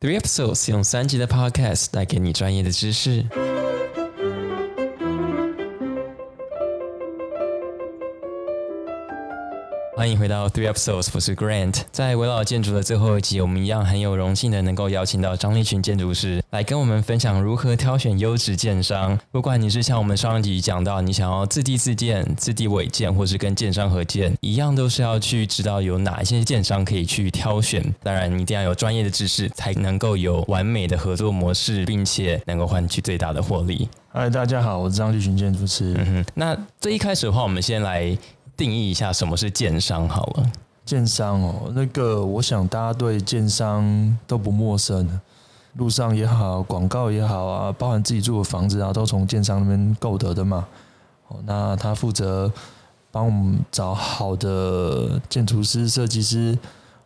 Three episodes 用三集的 podcast 带给你专业的知识。欢迎回到 Three Episodes，我是 Grant。在围绕建筑的最后一集，我们一样很有荣幸的能够邀请到张立群建筑师来跟我们分享如何挑选优质建商。不管你是像我们上一集讲到，你想要自地自建、自地委建，或是跟建商合建，一样都是要去知道有哪一些建商可以去挑选。当然，你一定要有专业的知识，才能够有完美的合作模式，并且能够换取最大的获利。嗨，大家好，我是张立群建筑师。嗯哼，那最一开始的话，我们先来。定义一下什么是建商好了。建商哦，那个我想大家对建商都不陌生，路上也好，广告也好啊，包含自己住的房子啊，都从建商那边购得的嘛。哦，那他负责帮我们找好的建筑师、设计师、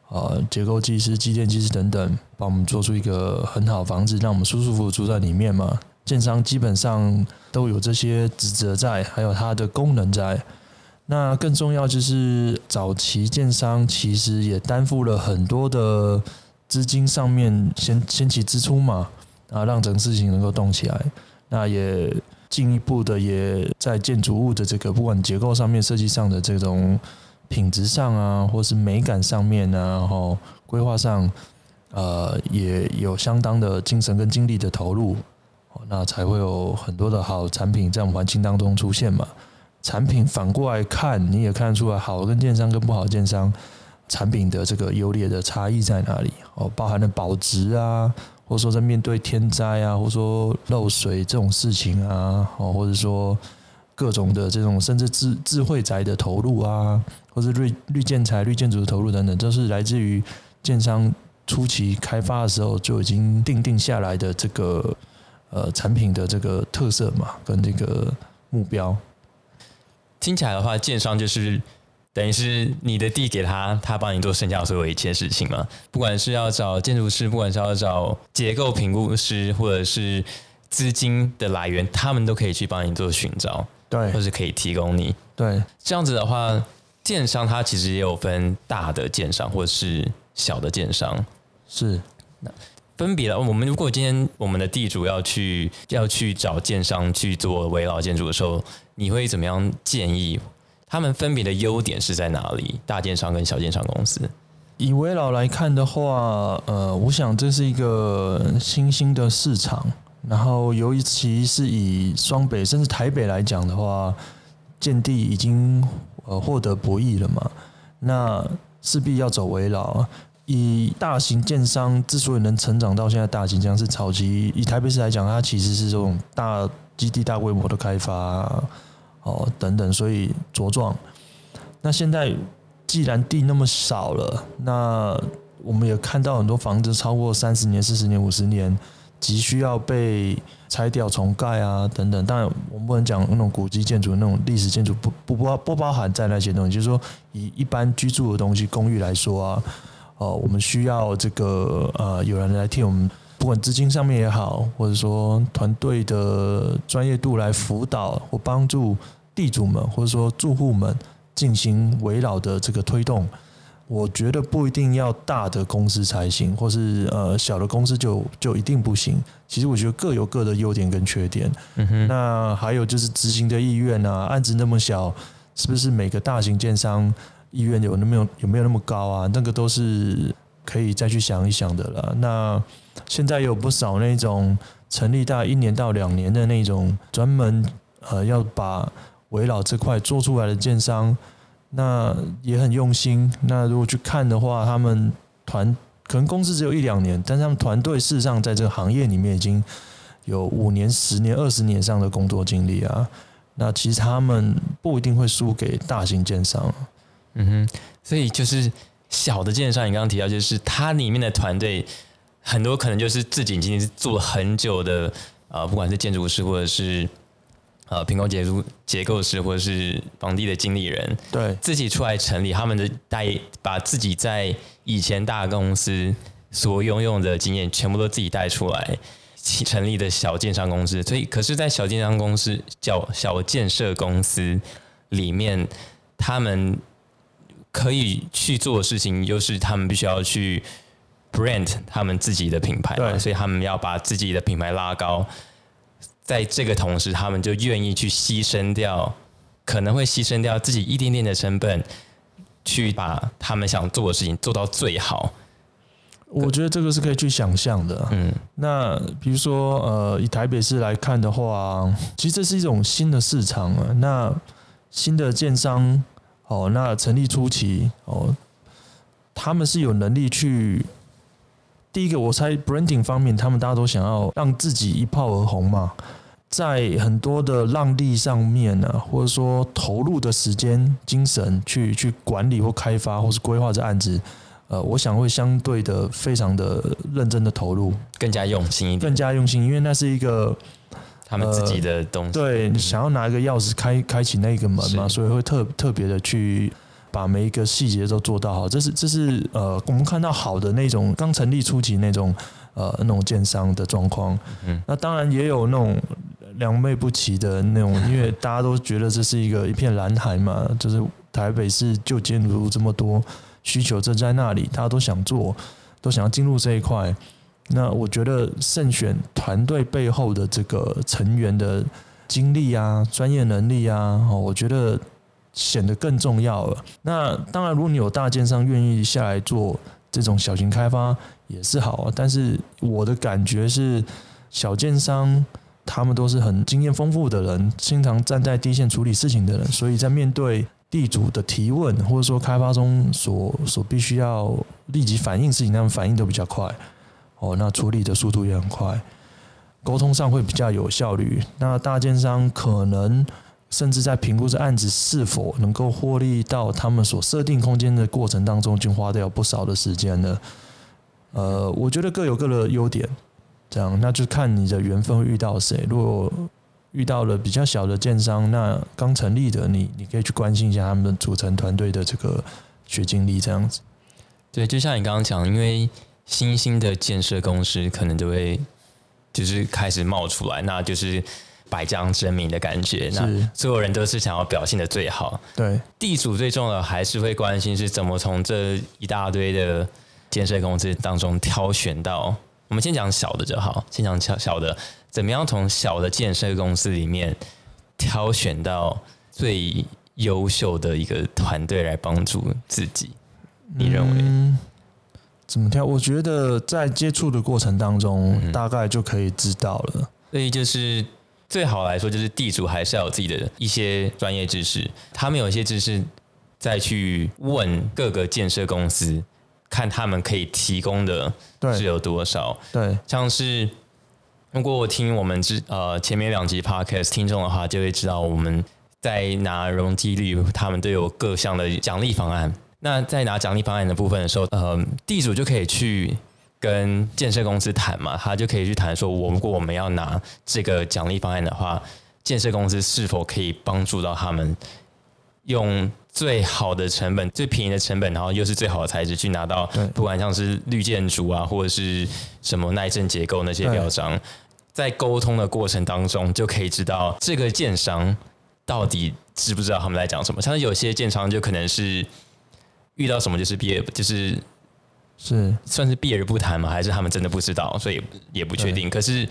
呃结构技师、机电技师等等，帮我们做出一个很好的房子，让我们舒舒服服住在里面嘛。建商基本上都有这些职责在，还有它的功能在。那更重要就是早期建商其实也担负了很多的资金上面先先起支出嘛，啊，让整个事情能够动起来。那也进一步的也在建筑物的这个不管结构上面、设计上的这种品质上啊，或是美感上面啊，然后规划上，呃，也有相当的精神跟精力的投入，那才会有很多的好产品在我们环境当中出现嘛。产品反过来看，你也看得出来好跟建商跟不好建商产品的这个优劣的差异在哪里哦，包含了保值啊，或者说在面对天灾啊，或者说漏水这种事情啊，哦，或者说各种的这种甚至智智慧宅的投入啊，或者绿绿建材、绿建筑的投入等等，都是来自于建商初期开发的时候就已经定定下来的这个呃产品的这个特色嘛，跟这个目标。听起来的话，建商就是等于是你的地给他，他帮你做剩下所有一切事情嘛。不管是要找建筑师，不管是要找结构评估师，或者是资金的来源，他们都可以去帮你做寻找，对，或是可以提供你。对，这样子的话，建商它其实也有分大的建商或者是小的建商，是那分别的。我们如果今天我们的地主要去要去找建商去做围绕建筑的时候。你会怎么样建议？他们分别的优点是在哪里？大建商跟小建商公司，以围老来看的话，呃，我想这是一个新兴的市场。然后，尤其是以双北甚至台北来讲的话，建地已经呃获得不易了嘛，那势必要走围老。以大型建商之所以能成长到现在，大型将是超级。以台北市来讲，它其实是这种大。基地大规模的开发，哦等等，所以茁壮。那现在既然地那么少了，那我们也看到很多房子超过三十年、四十年、五十年，急需要被拆掉重盖啊等等。当然，我们不能讲那种古迹建筑、那种历史建筑不不包不包含在那些东西。就是说，以一般居住的东西、公寓来说啊，哦，我们需要这个呃，有人来替我们。不管资金上面也好，或者说团队的专业度来辅导或帮助地主们，或者说住户们进行围绕的这个推动，我觉得不一定要大的公司才行，或是呃小的公司就就一定不行。其实我觉得各有各的优点跟缺点。嗯哼。那还有就是执行的意愿啊，案子那么小，是不是每个大型建商意愿有那么有有没有那么高啊？那个都是可以再去想一想的了。那现在有不少那种成立大一年到两年的那种专门呃要把围绕这块做出来的建商，那也很用心。那如果去看的话，他们团可能公司只有一两年，但是他们团队事实上在这个行业里面已经有五年、十年、二十年上的工作经历啊。那其实他们不一定会输给大型建商。嗯哼，所以就是小的建商，你刚刚提到就是它里面的团队。很多可能就是自己已经是做了很久的，呃，不管是建筑师或者是呃平工结构结构师或者是房地的经理人，对，自己出来成立他们的带，把自己在以前大公司所拥有的经验全部都自己带出来，成立的小建商公司。所以，可是，在小建商公司、小小建设公司里面，他们可以去做的事情，又是他们必须要去。brand 他们自己的品牌，对所以他们要把自己的品牌拉高，在这个同时，他们就愿意去牺牲掉，可能会牺牲掉自己一点点的成本，去把他们想做的事情做到最好。我觉得这个是可以去想象的。嗯，那比如说，呃，以台北市来看的话，其实这是一种新的市场啊。那新的建商，哦，那成立初期，哦，他们是有能力去。第一个，我猜 branding 方面，他们大家都想要让自己一炮而红嘛，在很多的让利上面呢、或者说投入的时间、精神去去管理或开发或是规划这案子，呃，我想会相对的非常的认真的投入，更加用心一点，更加用心，因为那是一个他们自己的东西。对你想要拿一个钥匙开开启那个门嘛，所以会特特别的去把每一个细节都做到好。这是这是呃，我们看到好的那种刚成立初期那种呃那种建商的状况。嗯那当然也有那种良莠不齐的那种，因为大家都觉得这是一个一片蓝海嘛，就是台北市就建筑这么多需求正在那里，大家都想做，都想要进入这一块。那我觉得慎选团队背后的这个成员的经历啊、专业能力啊，哦，我觉得显得更重要了。那当然，如果你有大建商愿意下来做这种小型开发也是好啊，但是我的感觉是，小建商他们都是很经验丰富的人，经常站在第一线处理事情的人，所以在面对地主的提问，或者说开发中所所必须要立即反应事情，他们反应都比较快。哦，那处理的速度也很快，沟通上会比较有效率。那大建商可能甚至在评估这案子是否能够获利到他们所设定空间的过程当中，就花掉不少的时间了。呃，我觉得各有各的优点，这样那就看你的缘分会遇到谁。如果遇到了比较小的建商，那刚成立的你，你可以去关心一下他们组成团队的这个学经历，这样子。对，就像你刚刚讲，因为新兴的建设公司可能就会就是开始冒出来，那就是百家争鸣的感觉。那所有人都是想要表现的最好，对，地主最重要的还是会关心是怎么从这一大堆的建设公司当中挑选到。我们先讲小的就好，先讲小小的，怎么样从小的建设公司里面挑选到最优秀的一个团队来帮助自己？你认为？嗯、怎么挑？我觉得在接触的过程当中，嗯大概就可以知道了。所以就是最好来说，就是地主还是要有自己的一些专业知识，他们有一些知识，再去问各个建设公司，看他们可以提供的是有多少。对，像是如果我听我们之呃前面两集 podcast 听众的话，就会知道我们在拿容积率，他们都有各项的奖励方案。那在拿奖励方案的部分的时候，呃，地主就可以去跟建设公司谈嘛，他就可以去谈说，我如果我们要拿这个奖励方案的话，建设公司是否可以帮助到他们用最好的成本、最便宜的成本，然后又是最好的材质去拿到，不管像是绿建筑啊，或者是什么耐震结构那些对标章，在沟通的过程当中，就可以知道这个建商到底知不知道他们在讲什么。像是有些建商就可能是遇到什么就是避而就是是。算是避而不谈嘛，还是他们真的不知道，所以也不确定。可是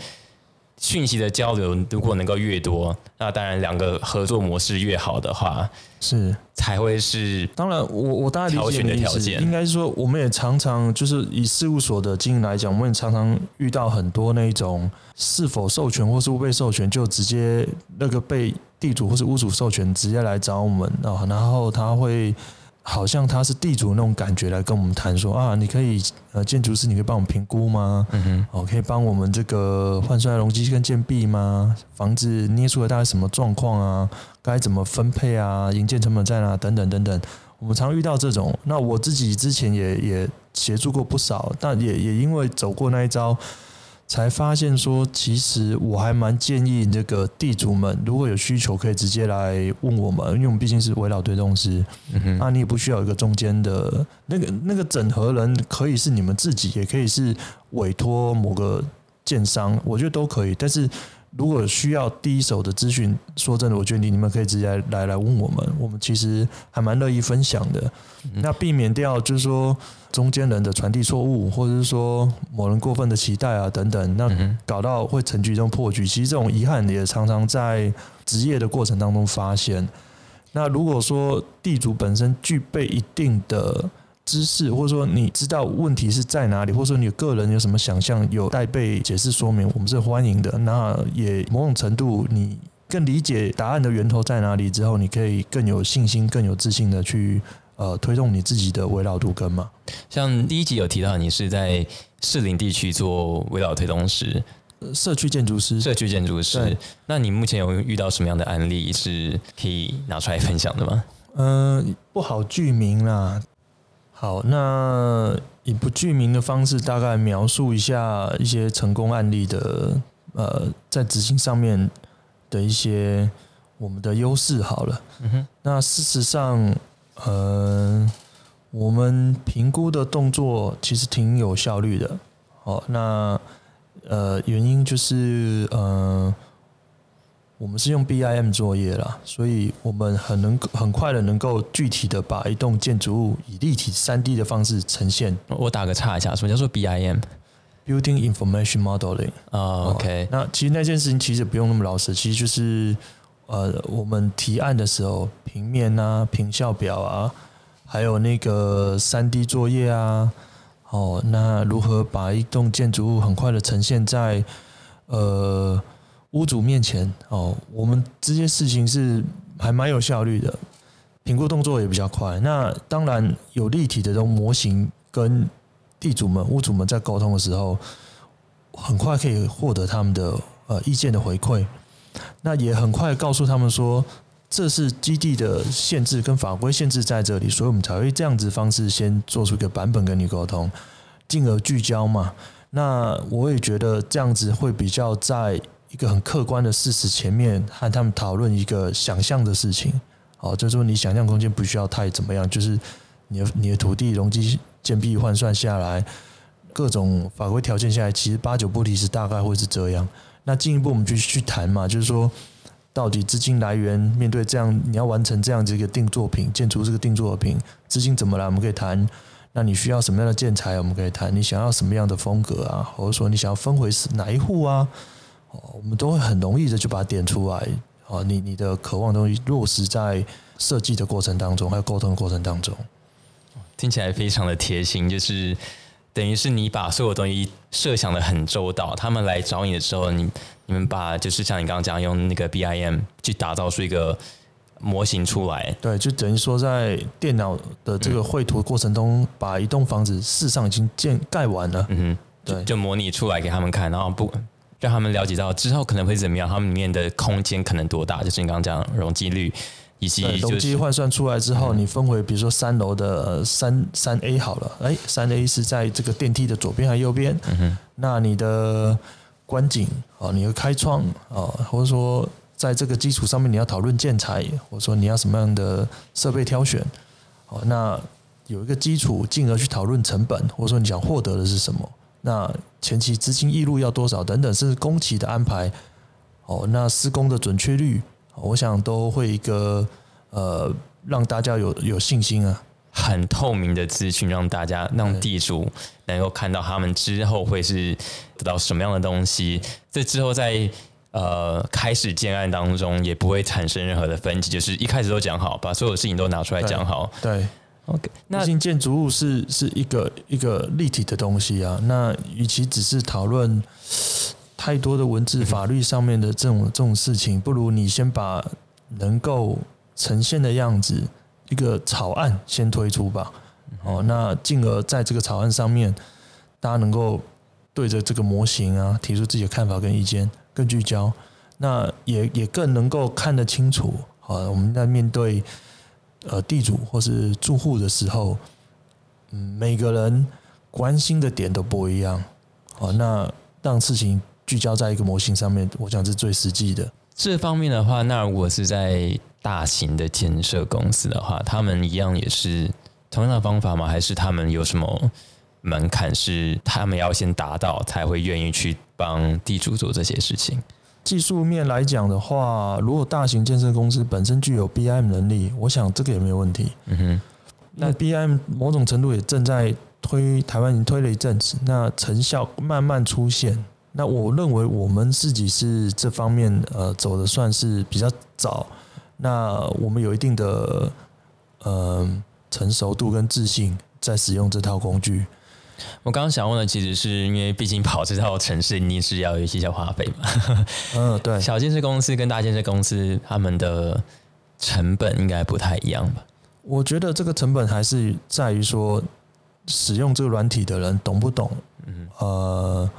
讯息的交流如果能够越多，那当然两个合作模式越好的话，是。才会是当然，我我大概理挑选的条件。应该是说，我们也常常就是以事务所的经营来讲，我们也常常遇到很多那种是否授权或是不被授权，就直接那个被地主或是屋主授权，直接来找我们啊，然后他会好像他是地主那种感觉来跟我们谈说啊，你可以呃建筑师，你可以帮我们评估吗？嗯哼哦，可以帮我们这个换算容积跟建壁吗？房子捏出来大概什么状况啊？该怎么分配啊？营建成本在哪？等等等等，我们常遇到这种。那我自己之前也也协助过不少，但也也因为走过那一招，才发现说，其实我还蛮建议这个地主们，如果有需求，可以直接来问我们，因为我们毕竟是围绕推动师，嗯哼，那你也不需要有一个中间的那个那个整合人，可以是你们自己，也可以是委托某个建商，我觉得都可以。但是如果需要第一手的资讯，说真的，我觉得你们可以直接来来问我们，我们其实还蛮乐意分享的。那避免掉就是说中间人的传递错误，或者是说某人过分的期待啊等等，那搞到会成局中破局。其实这种遗憾也常常在职业的过程当中发现。那如果说地主本身具备一定的知识，或者说你知道问题是在哪里，或者说你个人有什么想象有待被解释说明，我们是欢迎的。那也某种程度，你更理解答案的源头在哪里之后，你可以更有信心、更有自信的去呃推动你自己的围绕度根嘛。像第一集有提到，你是在适龄地区做围绕推动师，社区建筑师，社区建筑师。那你目前有遇到什么样的案例是可以拿出来分享的吗？嗯，不好具名啦。好，那以不具名的方式，大概描述一下一些成功案例的，呃，在执行上面的一些我们的优势。好了，嗯哼，那事实上，呃，我们评估的动作其实挺有效率的。好，那呃，原因就是，呃。我们是用 BIM 作业啦，所以我们很能很快的能够具体的把一栋建筑物以立体三 D 的方式呈现。我打个岔一下，什么叫做 BIM？Building Information Modeling 啊，OK。那其实那件事情其实不用那么老实，其实就是呃，我们提案的时候，平面啊、平效表啊，还有那个三 D 作业啊，哦，那如何把一栋建筑物很快的呈现在呃。屋主面前哦，我们这些事情是还蛮有效率的，评估动作也比较快。那当然有立体的这种模型，跟地主们、屋主们在沟通的时候，很快可以获得他们的呃意见的回馈。那也很快告诉他们说，这是基地的限制跟法规限制在这里，所以我们才会这样子方式先做出一个版本跟你沟通，进而聚焦嘛。那我也觉得这样子会比较在。一个很客观的事实前面和他们讨论一个想象的事情，哦，就是说你想象空间不需要太怎么样，就是你的你的土地容积建蔽换算下来，各种法规条件下来，其实八九不离十，大概会是这样。那进一步我们就去谈嘛，就是说到底资金来源面对这样你要完成这样子一个定作品，建出这个定作品，资金怎么来？我们可以谈。那你需要什么样的建材？我们可以谈。你想要什么样的风格啊？或者说你想要分回哪一户啊？哦，我们都会很容易的就把它点出来。哦，你你的渴望东西落实在设计的过程当中，还有沟通的过程当中，听起来非常的贴心。就是等于是你把所有东西设想的很周到，他们来找你的时候，你你们把就是像你刚刚讲，用那个 BIM 去打造出一个模型出来。对，就等于说在电脑的这个绘图过程中，把一栋房子事实上已经建盖完了。嗯哼，对，就模拟出来给他们看，然后不。让他们了解到之后可能会怎么样，他们里面的空间可能多大，就是你刚刚讲容积率以及容积换算出来之后，你分回比如说三楼的三三 A 好了，哎，三 A 是在这个电梯的左边还是右边？嗯哼，那你的观景啊，你的开窗啊，或者说在这个基础上面你要讨论建材，或者说你要什么样的设备挑选，哦，那有一个基础，进而去讨论成本，或者说你想获得的是什么？那前期资金溢入要多少等等，甚至工期的安排，哦，那施工的准确率，我想都会一个呃，让大家有有信心啊，很透明的资讯，让大家让地主能够看到他们之后会是得到什么样的东西，这之后在呃开始建案当中也不会产生任何的分歧，就是一开始都讲好，把所有事情都拿出来讲好，对。OK，那毕建筑物是是一个一个立体的东西啊。那与其只是讨论太多的文字法律上面的这种这种事情，不如你先把能够呈现的样子一个草案先推出吧。哦，那进而在这个草案上面，大家能够对着这个模型啊提出自己的看法跟意见，更聚焦，那也也更能够看得清楚。好，我们在面对。呃，地主或是住户的时候，嗯，每个人关心的点都不一样。哦，那让事情聚焦在一个模型上面，我想是最实际的。这方面的话，那如果是在大型的建设公司的话，他们一样也是同样的方法吗？还是他们有什么门槛是他们要先达到才会愿意去帮地主做这些事情？技术面来讲的话，如果大型建设公司本身具有 BIM 能力，我想这个也没有问题。嗯哼，那 BIM 某种程度也正在推，台湾已经推了一阵子，那成效慢慢出现。那我认为我们自己是这方面呃走的算是比较早，那我们有一定的呃成熟度跟自信在使用这套工具。我刚刚想问的，其实是因为毕竟跑这套城市，你是要有一些小花费嘛。嗯，对。小建设公司跟大建设公司，他们的成本应该不太一样吧？我觉得这个成本还是在于说，使用这个软体的人懂不懂？嗯，呃。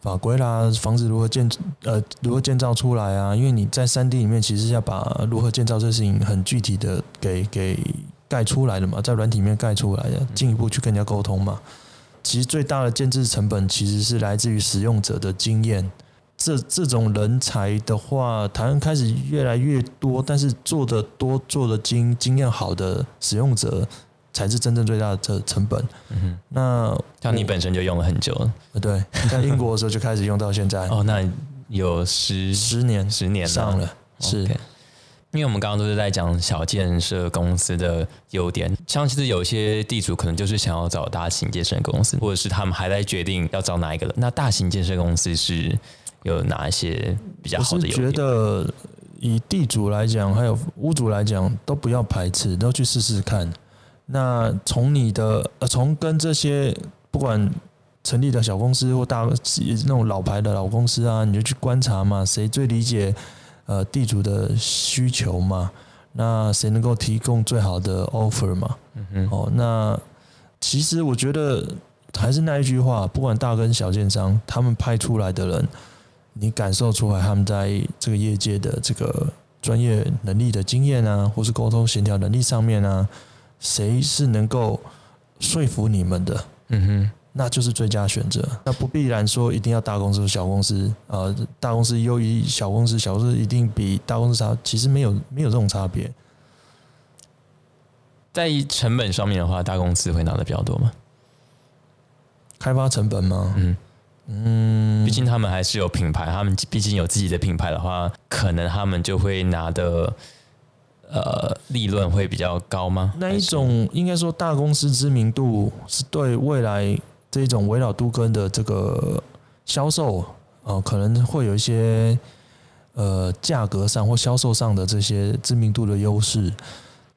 法规啦，房子如何建呃如何建造出来啊？因为你在三 D 里面其实要把如何建造这事情很具体的给给盖出来的嘛，在软体里面盖出来的，进一步去跟人家沟通嘛。其实最大的建制成本其实是来自于使用者的经验。这这种人才的话，台湾开始越来越多，但是做的多、做的精、经验好的使用者。才是真正最大的这成本。嗯哼，那像你本身就用了很久了，对，在英国的时候就开始用到现在。哦，那有十十年十年上了。是，因为我们刚刚都是在讲小建设公司的优点，像其实有些地主可能就是想要找大型建设公司，或者是他们还在决定要找哪一个那大型建设公司是有哪一些比较好的优点？觉得以地主来讲，还有屋主来讲，都不要排斥，都去试试看。那从你的呃，从跟这些不管成立的小公司或大那种老牌的老公司啊，你就去观察嘛，谁最理解呃地主的需求嘛？那谁能够提供最好的 offer 嘛？嗯哼。哦，那其实我觉得还是那一句话，不管大跟小建商，他们派出来的人，你感受出来他们在这个业界的这个专业能力的经验啊，或是沟通协调能力上面啊。谁是能够说服你们的？嗯哼，那就是最佳选择。那不必然说一定要大公司、小公司，呃，大公司优于小公司，小公司一定比大公司差。其实没有没有这种差别。在成本上面的话，大公司会拿的比较多吗？开发成本吗？嗯嗯，毕竟他们还是有品牌，他们毕竟有自己的品牌的话，可能他们就会拿的。呃，利润会比较高吗？那一种应该说大公司知名度是对未来这种围绕都根的这个销售呃，可能会有一些呃价格上或销售上的这些知名度的优势，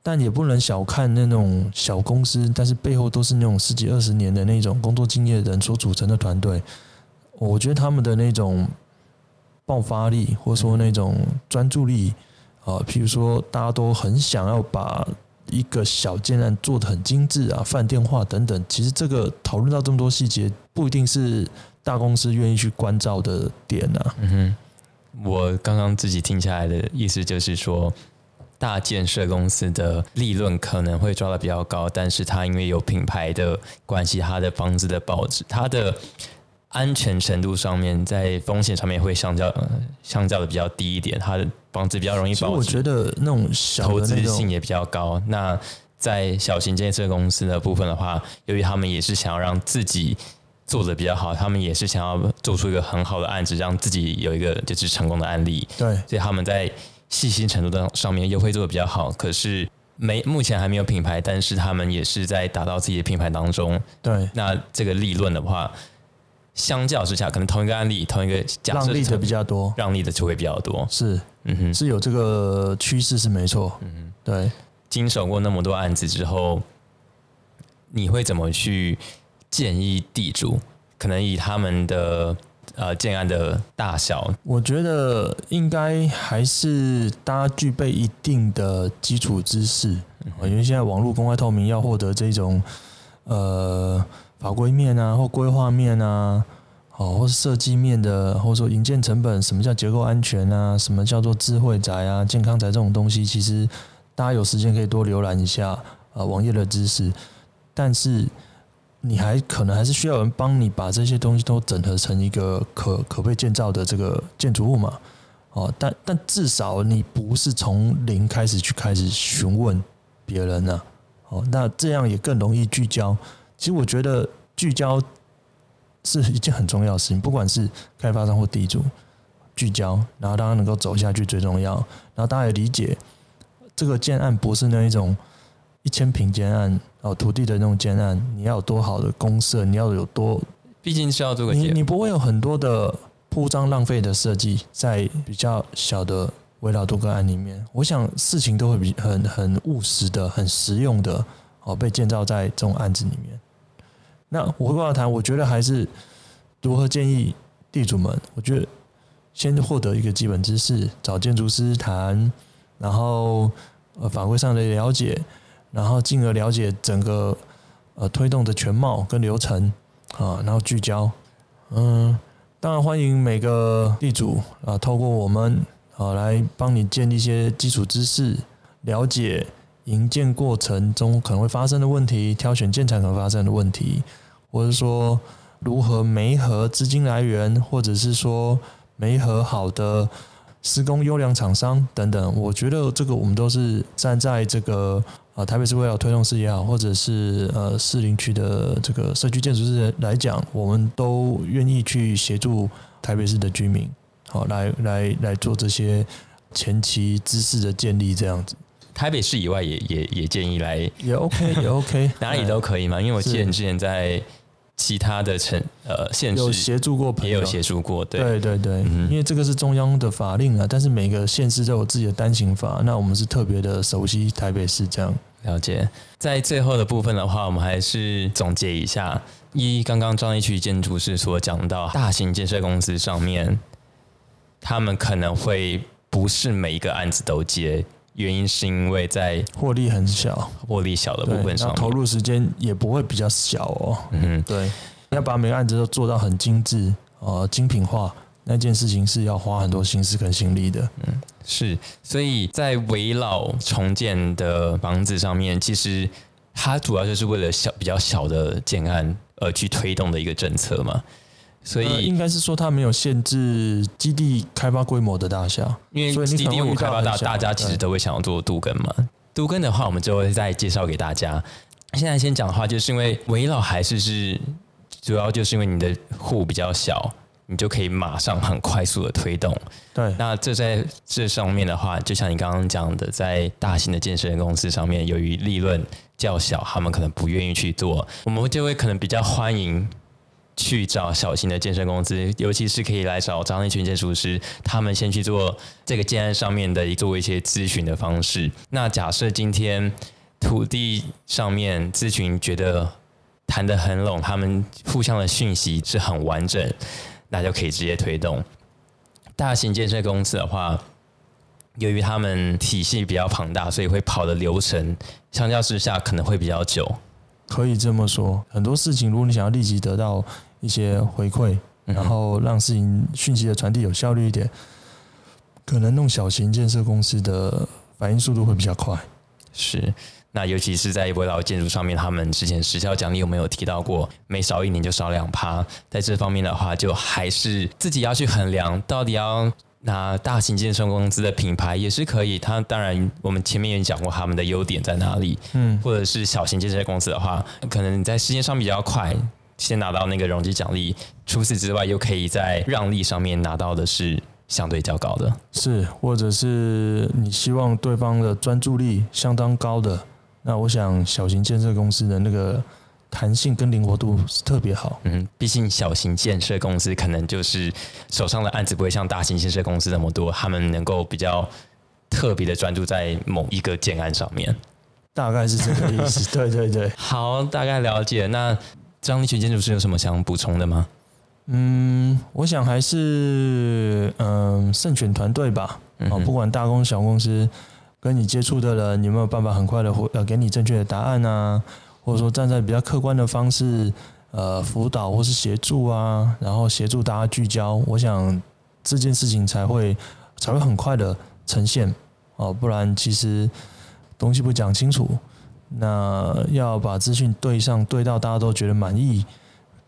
但也不能小看那种小公司，但是背后都是那种十几二十年的那种工作经验的人所组成的团队，我觉得他们的那种爆发力或者说那种专注力。啊，譬如说，大家都很想要把一个小建案做的很精致啊，饭店化等等。其实这个讨论到这么多细节，不一定是大公司愿意去关照的点呐。嗯哼，我刚刚自己听下来的意思就是说，大建设公司的利润可能会抓的比较高，但是它因为有品牌的关系，它的房子的保值，它的。安全程度上面，在风险上面会相较相较的比较低一点，它的房子比较容易保值。我觉得那种小投资性也比较高。那在小型建设公司的部分的话，由于他们也是想要让自己做的比较好，他们也是想要做出一个很好的案子，让自己有一个就是成功的案例。对，所以他们在细心程度的上面又会做的比较好。可是没目前还没有品牌，但是他们也是在打造自己的品牌当中。对，那这个利润的话。相较之下，可能同一个案例，同一个假设，让利的比较多，让利的就会比较多。是，嗯哼，是有这个趋势是没错。嗯哼，对。经手过那么多案子之后，你会怎么去建议地主？可能以他们的呃建案的大小，我觉得应该还是大家具备一定的基础知识。因为现在网络公开透明，要获得这种呃。法规面啊，或规划面啊，哦，或是设计面的，或者说营建成本，什么叫结构安全啊？什么叫做智慧宅啊、健康宅这种东西，其实大家有时间可以多浏览一下啊网页的知识。但是你还可能还是需要人帮你把这些东西都整合成一个可可被建造的这个建筑物嘛？哦，但但至少你不是从零开始去开始询问别人呢？哦，那这样也更容易聚焦。其实我觉得聚焦是一件很重要的事情，不管是开发商或地主，聚焦，然后大家能够走下去最重要。然后大家也理解，这个建案不是那一种一千平建案哦，土地的那种建案，你要有多好的公社，你要有多，毕竟是要做个你你不会有很多的铺张浪费的设计在比较小的围绕多个案里面。我想事情都会比很很务实的、很实用的哦，被建造在这种案子里面。那我回过头谈，我觉得还是如何建议地主们，我觉得先获得一个基本知识，找建筑师谈，然后呃法规上的了解，然后进而了解整个呃推动的全貌跟流程啊，然后聚焦。嗯，当然欢迎每个地主啊，透过我们啊来帮你建立一些基础知识，了解营建过程中可能会发生的问题，挑选建材可能发生的问题，或者说如何媒合资金来源，或者是说媒合好的施工优良厂商等等。我觉得这个我们都是站在这个啊台北市为了推动事也好，或者是呃市林区的这个社区建筑师来讲，我们都愿意去协助台北市的居民，好来来来做这些前期知识的建立，这样子台北市以外也也也建议来也 OK 也 OK，哪里都可以嘛，因为我记得你之前在其他的城呃县市有协助过朋友，也有协助过，对，对对对，嗯因为这个是中央的法令啊，但是每个县市都有自己的单行法，那我们是特别的熟悉台北市这样。了解。在最后的部分的话，我们还是总结一下，一刚刚张一区建筑师所讲到，大型建设公司上面，他们可能会不是每一个案子都接，原因是因为在获利很小，获利小的部分上投入时间也不会比较小哦。嗯哼，对，要把每个案子都做到很精致，呃，精品化，那件事情是要花很多心思跟心力的。嗯是，所以在围绕重建的房子上面，其实它主要就是为了小比较小的建案而去推动的一个政策嘛。所以，呃应该是说它没有限制基地开发规模的大小，因为所以你 D 可能 D 会五开发大，大家其实都会想要做杜根嘛。杜根的话，我们就会再介绍给大家。现在先讲的话，就是因为围绕还是是主要就是因为你的户比较小，你就可以马上很快速的推动。对，那这在这上面的话，就像你刚刚讲的，在大型的健身公司上面，由于利润较小，他们可能不愿意去做，我们就会可能比较欢迎去找小型的健身公司，尤其是可以来找张立群建筑师，他们先去做这个建案上面的做一些咨询的方式。那假设今天土地上面咨询觉得谈得很拢，他们互相的讯息是很完整，那就可以直接推动。大型建设公司的话，由于他们体系比较庞大，所以会跑的流程相较之下可能会比较久。可以这么说。很多事情，如果你想要立即得到一些回馈，然后让事情讯息的传递有效率一点，可能弄小型建设公司的反应速度会比较快。是，那尤其是在围绕建筑上面，他们之前时效奖励有没有提到过？每少一年就少两趴，在这方面的话，就还是自己要去衡量，到底要拿大型建设公司的品牌也是可以。它当然，我们前面也讲过他们的优点在哪里，嗯，或者是小型建设公司的话，可能你在时间上比较快，先拿到那个容积奖励。除此之外，又可以在让利上面拿到的是相对较高的。是，或者是你希望对方的专注力相当高的，那我想小型建设公司的那个弹性跟灵活度是特别好。嗯，毕竟小型建设公司可能就是手上的案子不会像大型建设公司那么多，他们能够比较特别的专注在某一个建案上面。大概是这个意思，对对对，好，大概了解。那张立群建筑师有什么想补充的吗？嗯，我想还是嗯慎选团队吧，哦，嗯哼。不管大公小公司，跟你接触的人有没有办法很快的回呃给你正确的答案啊，或者说站在比较客观的方式呃辅导或是协助啊，然后协助大家聚焦，我想这件事情才会才会很快的呈现。哦，不然其实东西不讲清楚，那要把资讯对上对到大家都觉得满意。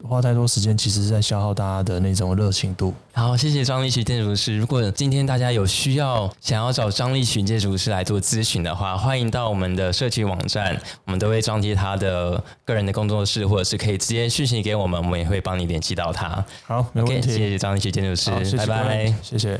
花太多时间，其实是在消耗大家的那种热情度。好，谢谢张立群建筑师。如果今天大家有需要想要找张立群建筑师来做咨询的话，欢迎到我们的社区网站，我们都会张贴他的个人的工作室，或者是可以直接讯息给我们，我们也会帮你联系到他。好，没问题。谢谢张立群建筑师，拜拜，谢谢。